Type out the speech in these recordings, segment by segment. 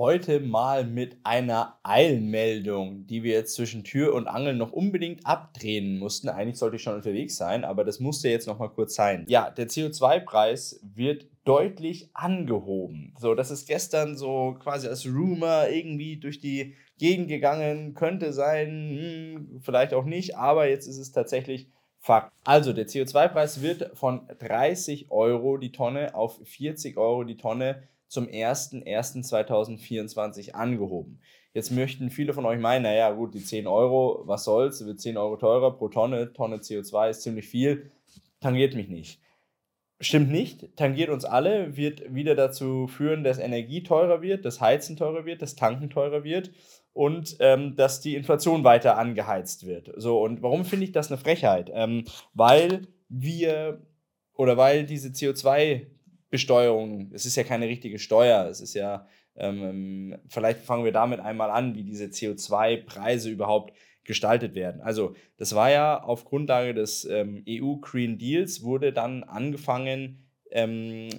heute mal mit einer Eilmeldung, die wir jetzt zwischen Tür und Angel noch unbedingt abdrehen mussten. Eigentlich sollte ich schon unterwegs sein, aber das musste jetzt noch mal kurz sein. Ja, der CO2-Preis wird deutlich angehoben. So, das ist gestern so quasi als Rumor irgendwie durch die Gegend gegangen, könnte sein, hm, vielleicht auch nicht, aber jetzt ist es tatsächlich Fakt. Also der CO2-Preis wird von 30 Euro die Tonne auf 40 Euro die Tonne zum 01.01.2024 angehoben. Jetzt möchten viele von euch meinen, naja gut, die 10 Euro, was soll's, wird 10 Euro teurer pro Tonne, Tonne CO2 ist ziemlich viel, tangiert mich nicht. Stimmt nicht, tangiert uns alle, wird wieder dazu führen, dass Energie teurer wird, dass Heizen teurer wird, dass Tanken teurer wird und ähm, dass die Inflation weiter angeheizt wird. So, und warum finde ich das eine Frechheit? Ähm, weil wir oder weil diese CO2 Besteuerung, es ist ja keine richtige Steuer, es ist ja, ähm, vielleicht fangen wir damit einmal an, wie diese CO2-Preise überhaupt gestaltet werden. Also das war ja auf Grundlage des ähm, EU Green Deals, wurde dann angefangen, ähm,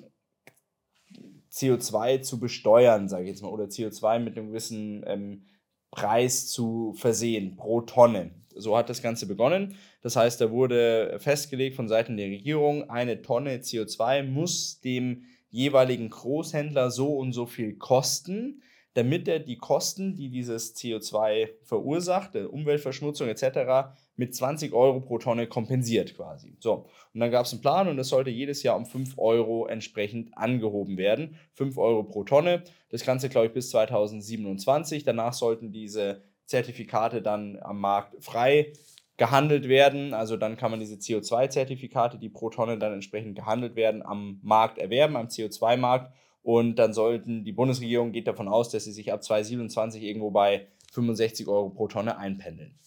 CO2 zu besteuern, sage ich jetzt mal, oder CO2 mit einem gewissen ähm, Preis zu versehen pro Tonne. So hat das Ganze begonnen. Das heißt, da wurde festgelegt von Seiten der Regierung, eine Tonne CO2 muss dem jeweiligen Großhändler so und so viel kosten, damit er die Kosten, die dieses CO2 verursacht, Umweltverschmutzung etc., mit 20 Euro pro Tonne kompensiert quasi. So, und dann gab es einen Plan und das sollte jedes Jahr um 5 Euro entsprechend angehoben werden. 5 Euro pro Tonne. Das Ganze, glaube ich, bis 2027. Danach sollten diese Zertifikate dann am Markt frei gehandelt werden. Also dann kann man diese CO2-Zertifikate, die pro Tonne dann entsprechend gehandelt werden, am Markt erwerben, am CO2-Markt. Und dann sollten, die Bundesregierung geht davon aus, dass sie sich ab 2027 irgendwo bei 65 Euro pro Tonne einpendeln.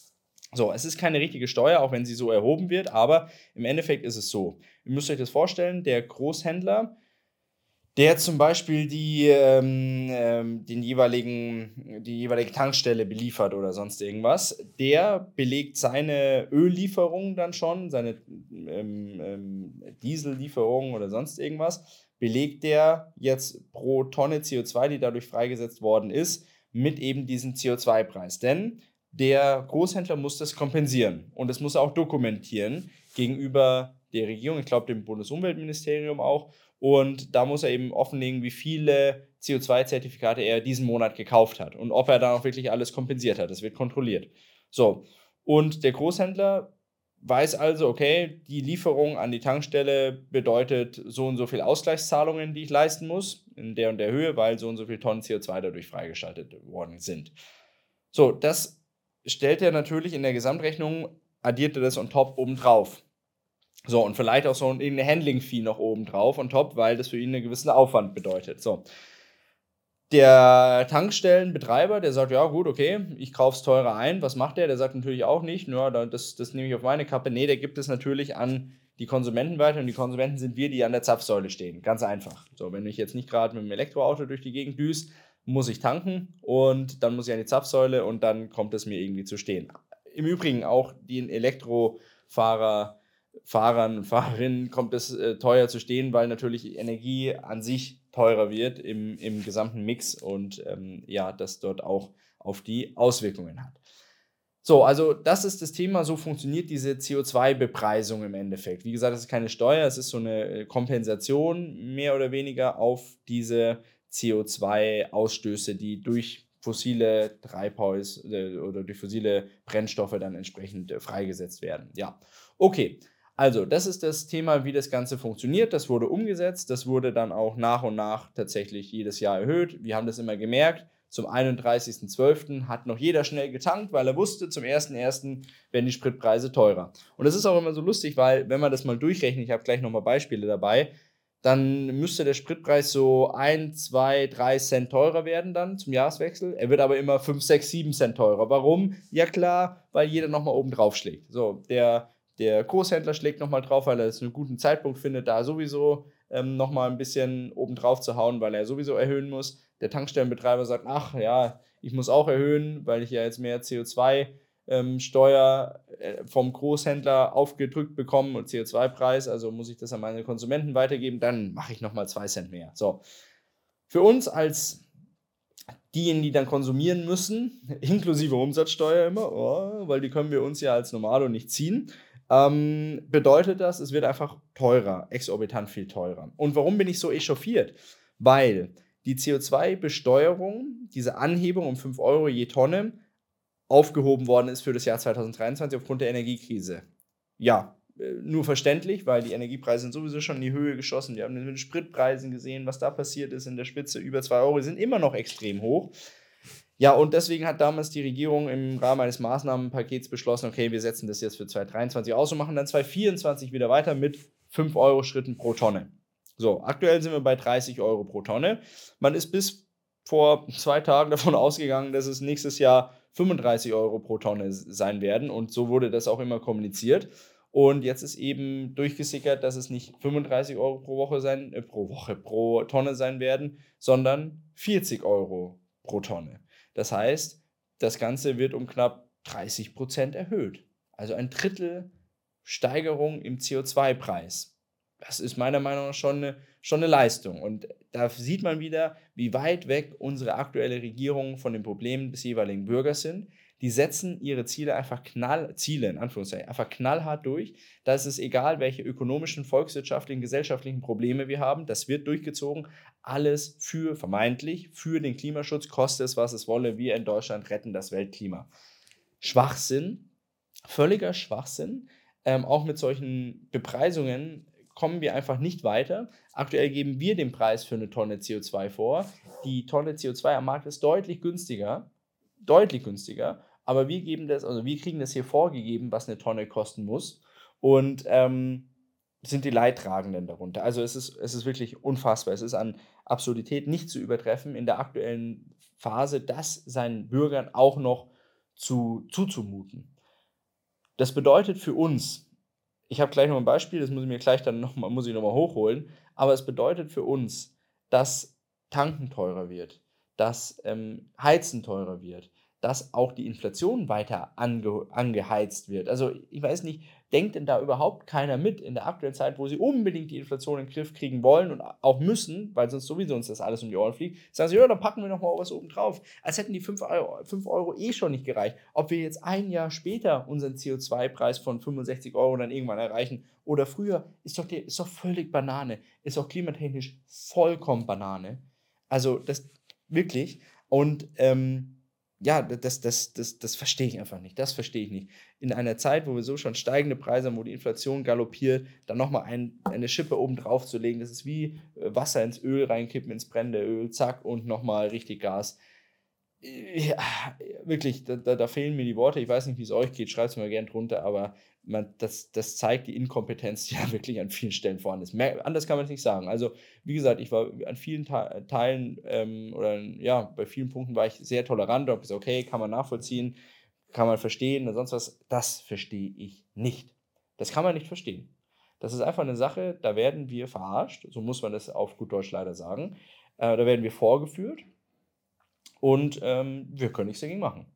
So, es ist keine richtige Steuer, auch wenn sie so erhoben wird, aber im Endeffekt ist es so. Ihr müsst euch das vorstellen, der Großhändler, der zum Beispiel die, ähm, ähm, den jeweiligen, die jeweilige Tankstelle beliefert oder sonst irgendwas, der belegt seine Öllieferung dann schon, seine ähm, ähm, Diesellieferung oder sonst irgendwas, belegt der jetzt pro Tonne CO2, die dadurch freigesetzt worden ist, mit eben diesem CO2-Preis. Denn der Großhändler muss das kompensieren und das muss er auch dokumentieren gegenüber der Regierung, ich glaube dem Bundesumweltministerium auch. Und da muss er eben offenlegen, wie viele CO2-Zertifikate er diesen Monat gekauft hat und ob er dann auch wirklich alles kompensiert hat. Das wird kontrolliert. So, und der Großhändler weiß also, okay, die Lieferung an die Tankstelle bedeutet so und so viel Ausgleichszahlungen, die ich leisten muss, in der und der Höhe, weil so und so viel Tonnen CO2 dadurch freigeschaltet worden sind. So, das stellt er natürlich in der Gesamtrechnung, addiert er das on top obendrauf. So, und vielleicht auch so eine Handling-Fee noch oben drauf und top, weil das für ihn einen gewissen Aufwand bedeutet. So. Der Tankstellenbetreiber, der sagt, ja gut, okay, ich kaufe es teurer ein. Was macht der? Der sagt natürlich auch nicht, ja, das, das nehme ich auf meine Kappe. Nee, der gibt es natürlich an die Konsumenten weiter und die Konsumenten sind wir, die an der Zapfsäule stehen. Ganz einfach. So, wenn ich jetzt nicht gerade mit dem Elektroauto durch die Gegend düse, muss ich tanken und dann muss ich an die Zapfsäule und dann kommt es mir irgendwie zu stehen. Im Übrigen auch den Elektrofahrer Fahrern und Fahrerinnen kommt es äh, teuer zu stehen, weil natürlich Energie an sich teurer wird im, im gesamten Mix und ähm, ja, das dort auch auf die Auswirkungen hat. So, also das ist das Thema, so funktioniert diese CO2-Bepreisung im Endeffekt. Wie gesagt, es ist keine Steuer, es ist so eine äh, Kompensation mehr oder weniger auf diese CO2-Ausstöße, die durch fossile Treibhaus äh, oder durch fossile Brennstoffe dann entsprechend äh, freigesetzt werden. Ja, okay. Also, das ist das Thema, wie das Ganze funktioniert. Das wurde umgesetzt. Das wurde dann auch nach und nach tatsächlich jedes Jahr erhöht. Wir haben das immer gemerkt. Zum 31.12. hat noch jeder schnell getankt, weil er wusste, zum 1.1. werden die Spritpreise teurer. Und das ist auch immer so lustig, weil, wenn man das mal durchrechnet, ich habe gleich nochmal Beispiele dabei, dann müsste der Spritpreis so 1, 2, 3 Cent teurer werden dann zum Jahreswechsel. Er wird aber immer 5, 6, 7 Cent teurer. Warum? Ja klar, weil jeder nochmal oben drauf schlägt. So, der der Großhändler schlägt nochmal drauf, weil er es einen guten Zeitpunkt findet, da sowieso ähm, nochmal ein bisschen oben drauf zu hauen, weil er sowieso erhöhen muss. Der Tankstellenbetreiber sagt, ach ja, ich muss auch erhöhen, weil ich ja jetzt mehr CO2 ähm, Steuer äh, vom Großhändler aufgedrückt bekomme und CO2-Preis, also muss ich das an meine Konsumenten weitergeben, dann mache ich nochmal zwei Cent mehr. So. Für uns als diejenigen, die dann konsumieren müssen, inklusive Umsatzsteuer immer, oh, weil die können wir uns ja als Normalo nicht ziehen, ähm, bedeutet das, es wird einfach teurer, exorbitant viel teurer. Und warum bin ich so echauffiert? Weil die CO2-Besteuerung, diese Anhebung um 5 Euro je Tonne, aufgehoben worden ist für das Jahr 2023 aufgrund der Energiekrise. Ja, äh, nur verständlich, weil die Energiepreise sind sowieso schon in die Höhe geschossen. Wir haben mit den Spritpreisen gesehen, was da passiert ist in der Spitze. Über 2 Euro sind immer noch extrem hoch. Ja, und deswegen hat damals die Regierung im Rahmen eines Maßnahmenpakets beschlossen, okay, wir setzen das jetzt für 2023 aus und machen dann 2024 wieder weiter mit 5 Euro Schritten pro Tonne. So, aktuell sind wir bei 30 Euro pro Tonne. Man ist bis vor zwei Tagen davon ausgegangen, dass es nächstes Jahr 35 Euro pro Tonne sein werden und so wurde das auch immer kommuniziert. Und jetzt ist eben durchgesickert, dass es nicht 35 Euro pro Woche sein, äh, pro Woche, pro Tonne sein werden, sondern 40 Euro pro Tonne. Das heißt, das Ganze wird um knapp 30 Prozent erhöht. Also ein Drittel Steigerung im CO2-Preis. Das ist meiner Meinung nach schon eine, schon eine Leistung. Und da sieht man wieder, wie weit weg unsere aktuelle Regierung von den Problemen des jeweiligen Bürgers sind die setzen ihre Ziele einfach knall, Ziele in Anführungszeichen, einfach knallhart durch. Da ist es egal, welche ökonomischen, volkswirtschaftlichen, gesellschaftlichen Probleme wir haben. Das wird durchgezogen. Alles für, vermeintlich, für den Klimaschutz, koste es, was es wolle. Wir in Deutschland retten das Weltklima. Schwachsinn, völliger Schwachsinn. Ähm, auch mit solchen Bepreisungen kommen wir einfach nicht weiter. Aktuell geben wir den Preis für eine Tonne CO2 vor. Die Tonne CO2 am Markt ist deutlich günstiger deutlich günstiger. Aber wir geben das, also wir kriegen das hier vorgegeben, was eine Tonne kosten muss. Und ähm, sind die Leidtragenden darunter. Also es ist, es ist wirklich unfassbar. Es ist an Absurdität nicht zu übertreffen in der aktuellen Phase, das seinen Bürgern auch noch zu, zuzumuten. Das bedeutet für uns, ich habe gleich noch ein Beispiel, das muss ich mir gleich dann nochmal, muss hochholen, aber es bedeutet für uns, dass Tanken teurer wird, dass ähm, Heizen teurer wird, dass auch die Inflation weiter ange angeheizt wird. Also ich weiß nicht, denkt denn da überhaupt keiner mit in der aktuellen Zeit, wo sie unbedingt die Inflation in den Griff kriegen wollen und auch müssen, weil sonst sowieso uns das alles um die Ohren fliegt, sagen sie, ja, dann packen wir noch mal was oben drauf. Als hätten die 5 Euro, 5 Euro eh schon nicht gereicht. Ob wir jetzt ein Jahr später unseren CO2-Preis von 65 Euro dann irgendwann erreichen oder früher, ist doch, ist doch völlig Banane. Ist auch klimatechnisch vollkommen Banane. Also das wirklich. Und ähm, ja, das, das, das, das verstehe ich einfach nicht. Das verstehe ich nicht. In einer Zeit, wo wir so schon steigende Preise haben, wo die Inflation galoppiert, dann nochmal ein, eine Schippe oben drauf zu legen, das ist wie äh, Wasser ins Öl reinkippen, ins brennende Öl, zack, und nochmal richtig Gas. Ja, wirklich, da, da, da, fehlen mir die Worte. Ich weiß nicht, wie es euch geht, schreibt es mir gerne drunter, aber man, das, das zeigt die Inkompetenz, die ja wirklich an vielen Stellen vorhanden ist. Mehr, anders kann man es nicht sagen. Also, wie gesagt, ich war an vielen Teilen ähm, oder ja, bei vielen Punkten war ich sehr tolerant und habe gesagt, okay, kann man nachvollziehen, kann man verstehen und sonst was. Das verstehe ich nicht. Das kann man nicht verstehen. Das ist einfach eine Sache, da werden wir verarscht, so muss man das auf gut Deutsch leider sagen. Äh, da werden wir vorgeführt und ähm, wir können nichts dagegen machen.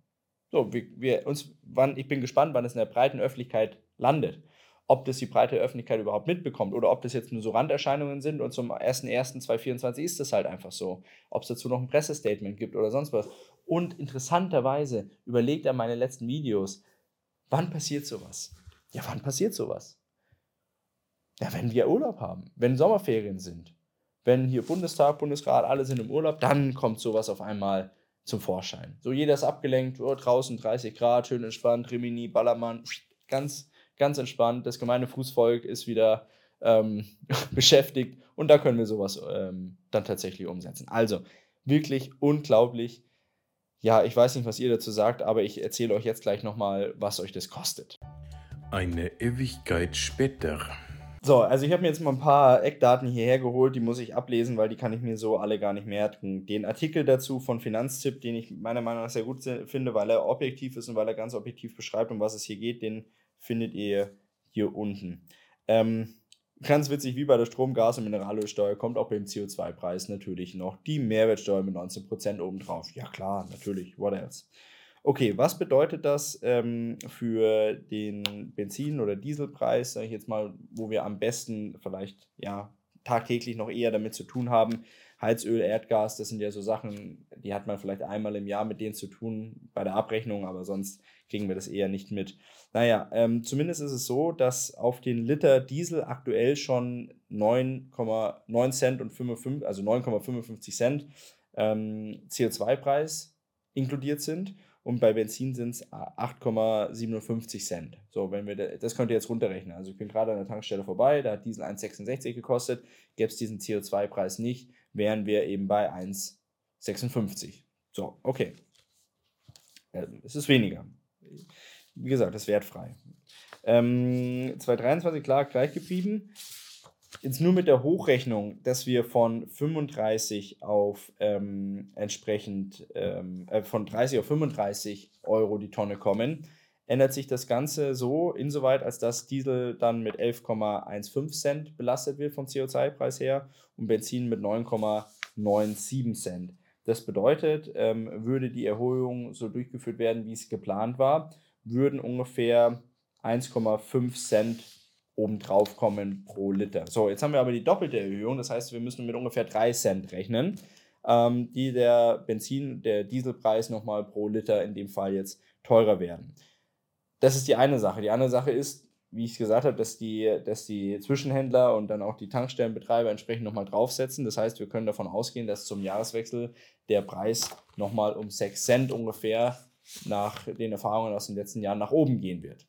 So, wir, wir uns, wann, ich bin gespannt, wann es in der breiten Öffentlichkeit landet. Ob das die breite Öffentlichkeit überhaupt mitbekommt oder ob das jetzt nur so Randerscheinungen sind und zum 01.01.2024 ist das halt einfach so. Ob es dazu noch ein Pressestatement gibt oder sonst was. Und interessanterweise, überlegt er meine letzten Videos, wann passiert sowas? Ja, wann passiert sowas? Ja, wenn wir Urlaub haben, wenn Sommerferien sind, wenn hier Bundestag, Bundesrat, alle sind im Urlaub, dann kommt sowas auf einmal zum Vorschein. So jeder ist abgelenkt, oh, draußen 30 Grad, schön entspannt, Rimini, Ballermann, ganz, ganz entspannt. Das gemeine Fußvolk ist wieder ähm, beschäftigt und da können wir sowas ähm, dann tatsächlich umsetzen. Also wirklich unglaublich. Ja, ich weiß nicht, was ihr dazu sagt, aber ich erzähle euch jetzt gleich nochmal, was euch das kostet. Eine Ewigkeit später. So, also ich habe mir jetzt mal ein paar Eckdaten hierher geholt, die muss ich ablesen, weil die kann ich mir so alle gar nicht merken. Den Artikel dazu von Finanztipp, den ich meiner Meinung nach sehr gut finde, weil er objektiv ist und weil er ganz objektiv beschreibt, um was es hier geht, den findet ihr hier unten. Ähm, ganz witzig, wie bei der Strom-, Gas- und Mineralölsteuer kommt auch beim CO2-Preis natürlich noch die Mehrwertsteuer mit 19% obendrauf. Ja klar, natürlich, what else. Okay, was bedeutet das ähm, für den Benzin- oder Dieselpreis, sage ich jetzt mal, wo wir am besten vielleicht ja tagtäglich noch eher damit zu tun haben? Heizöl, Erdgas, das sind ja so Sachen, die hat man vielleicht einmal im Jahr mit denen zu tun bei der Abrechnung, aber sonst kriegen wir das eher nicht mit. Naja, ähm, zumindest ist es so, dass auf den Liter Diesel aktuell schon 9,9 Cent und 55, also 9,55 Cent ähm, CO2-Preis inkludiert sind und bei Benzin sind es 8,57 Cent. So, wenn wir das könnt ihr jetzt runterrechnen. Also ich bin gerade an der Tankstelle vorbei, da hat Diesel 1,66 gekostet, gäbe es diesen CO2-Preis nicht, wären wir eben bei 1,56. So, okay. Es ist weniger. Wie gesagt, es ist wertfrei. Ähm, 2023 klar gleich geblieben jetzt nur mit der Hochrechnung, dass wir von 35 auf ähm, entsprechend ähm, äh, von 30 auf 35 Euro die Tonne kommen, ändert sich das Ganze so insoweit, als dass Diesel dann mit 11,15 Cent belastet wird vom CO2-Preis her und Benzin mit 9,97 Cent. Das bedeutet, ähm, würde die Erhöhung so durchgeführt werden, wie es geplant war, würden ungefähr 1,5 Cent obendrauf kommen pro Liter. So, jetzt haben wir aber die doppelte Erhöhung, das heißt, wir müssen mit ungefähr 3 Cent rechnen, ähm, die der Benzin, der Dieselpreis nochmal pro Liter in dem Fall jetzt teurer werden. Das ist die eine Sache. Die andere Sache ist, wie ich gesagt habe, dass die, dass die Zwischenhändler und dann auch die Tankstellenbetreiber entsprechend nochmal draufsetzen. Das heißt, wir können davon ausgehen, dass zum Jahreswechsel der Preis nochmal um 6 Cent ungefähr nach den Erfahrungen aus den letzten Jahren nach oben gehen wird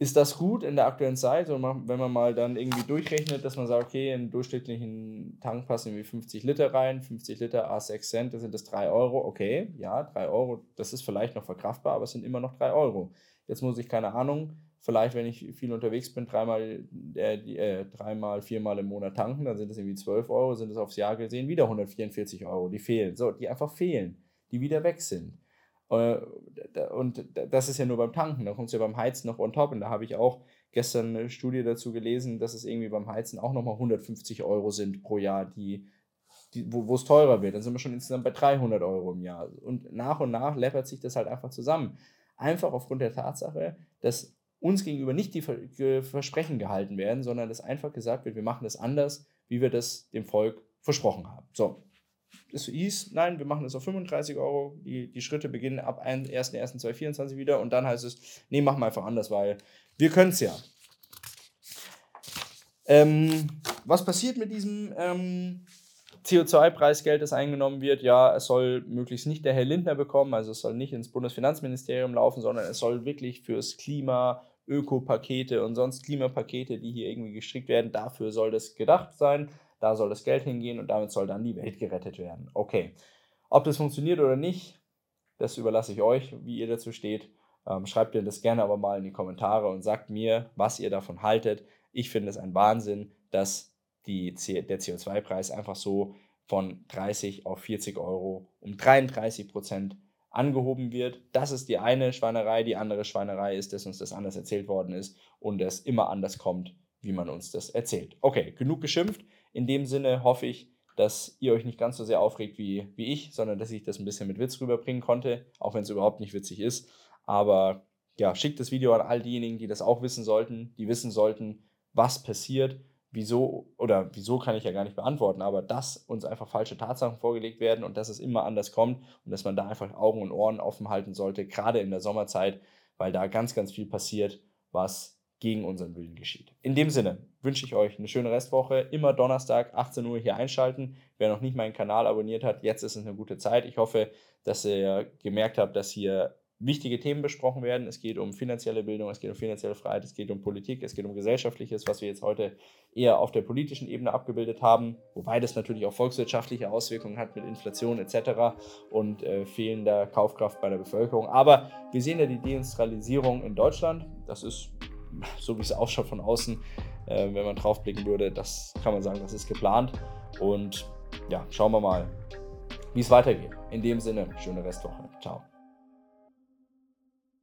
ist das gut in der aktuellen Zeit? Und wenn man mal dann irgendwie durchrechnet, dass man sagt, okay, in durchschnittlichen Tank passen irgendwie 50 Liter rein, 50 Liter A6 Cent, das sind das 3 Euro. Okay, ja, 3 Euro, das ist vielleicht noch verkraftbar, aber es sind immer noch 3 Euro. Jetzt muss ich, keine Ahnung, vielleicht, wenn ich viel unterwegs bin, dreimal, äh, äh, dreimal, viermal im Monat tanken, dann sind es irgendwie 12 Euro, sind es aufs Jahr gesehen wieder 144 Euro, die fehlen. So, die einfach fehlen, die wieder weg sind. Äh, und das ist ja nur beim Tanken, da kommt es ja beim Heizen noch on top. Und da habe ich auch gestern eine Studie dazu gelesen, dass es irgendwie beim Heizen auch nochmal 150 Euro sind pro Jahr, die, die, wo es teurer wird. Dann sind wir schon insgesamt bei 300 Euro im Jahr. Und nach und nach läppert sich das halt einfach zusammen. Einfach aufgrund der Tatsache, dass uns gegenüber nicht die Versprechen gehalten werden, sondern dass einfach gesagt wird, wir machen das anders, wie wir das dem Volk versprochen haben. So, es hieß, nein, wir machen es auf 35 Euro. Die, die Schritte beginnen ab 1.1.2024 wieder und dann heißt es, nee, machen wir einfach anders, weil wir können es ja. Ähm, was passiert mit diesem ähm, CO2-Preisgeld, das eingenommen wird? Ja, es soll möglichst nicht der Herr Lindner bekommen, also es soll nicht ins Bundesfinanzministerium laufen, sondern es soll wirklich fürs Klima, Ökopakete und sonst Klimapakete, die hier irgendwie gestrickt werden, dafür soll das gedacht sein da soll das Geld hingehen und damit soll dann die Welt gerettet werden. Okay. Ob das funktioniert oder nicht, das überlasse ich euch, wie ihr dazu steht. Ähm, schreibt mir das gerne aber mal in die Kommentare und sagt mir, was ihr davon haltet. Ich finde es ein Wahnsinn, dass die, der CO2-Preis einfach so von 30 auf 40 Euro um 33 Prozent angehoben wird. Das ist die eine Schweinerei. Die andere Schweinerei ist, dass uns das anders erzählt worden ist und es immer anders kommt, wie man uns das erzählt. Okay, genug geschimpft. In dem Sinne hoffe ich, dass ihr euch nicht ganz so sehr aufregt wie, wie ich, sondern dass ich das ein bisschen mit Witz rüberbringen konnte, auch wenn es überhaupt nicht witzig ist. Aber ja, schickt das Video an all diejenigen, die das auch wissen sollten, die wissen sollten, was passiert, wieso, oder wieso kann ich ja gar nicht beantworten, aber dass uns einfach falsche Tatsachen vorgelegt werden und dass es immer anders kommt und dass man da einfach Augen und Ohren offen halten sollte, gerade in der Sommerzeit, weil da ganz, ganz viel passiert, was gegen unseren Willen geschieht. In dem Sinne wünsche ich euch eine schöne Restwoche. Immer Donnerstag, 18 Uhr hier einschalten. Wer noch nicht meinen Kanal abonniert hat, jetzt ist es eine gute Zeit. Ich hoffe, dass ihr gemerkt habt, dass hier wichtige Themen besprochen werden. Es geht um finanzielle Bildung, es geht um finanzielle Freiheit, es geht um Politik, es geht um Gesellschaftliches, was wir jetzt heute eher auf der politischen Ebene abgebildet haben, wobei das natürlich auch volkswirtschaftliche Auswirkungen hat mit Inflation etc. und äh, fehlender Kaufkraft bei der Bevölkerung. Aber wir sehen ja die Deindustrialisierung in Deutschland. Das ist so wie es ausschaut von außen, äh, wenn man draufblicken würde, das kann man sagen, das ist geplant. Und ja, schauen wir mal, wie es weitergeht. In dem Sinne, schöne Restwoche. Ciao.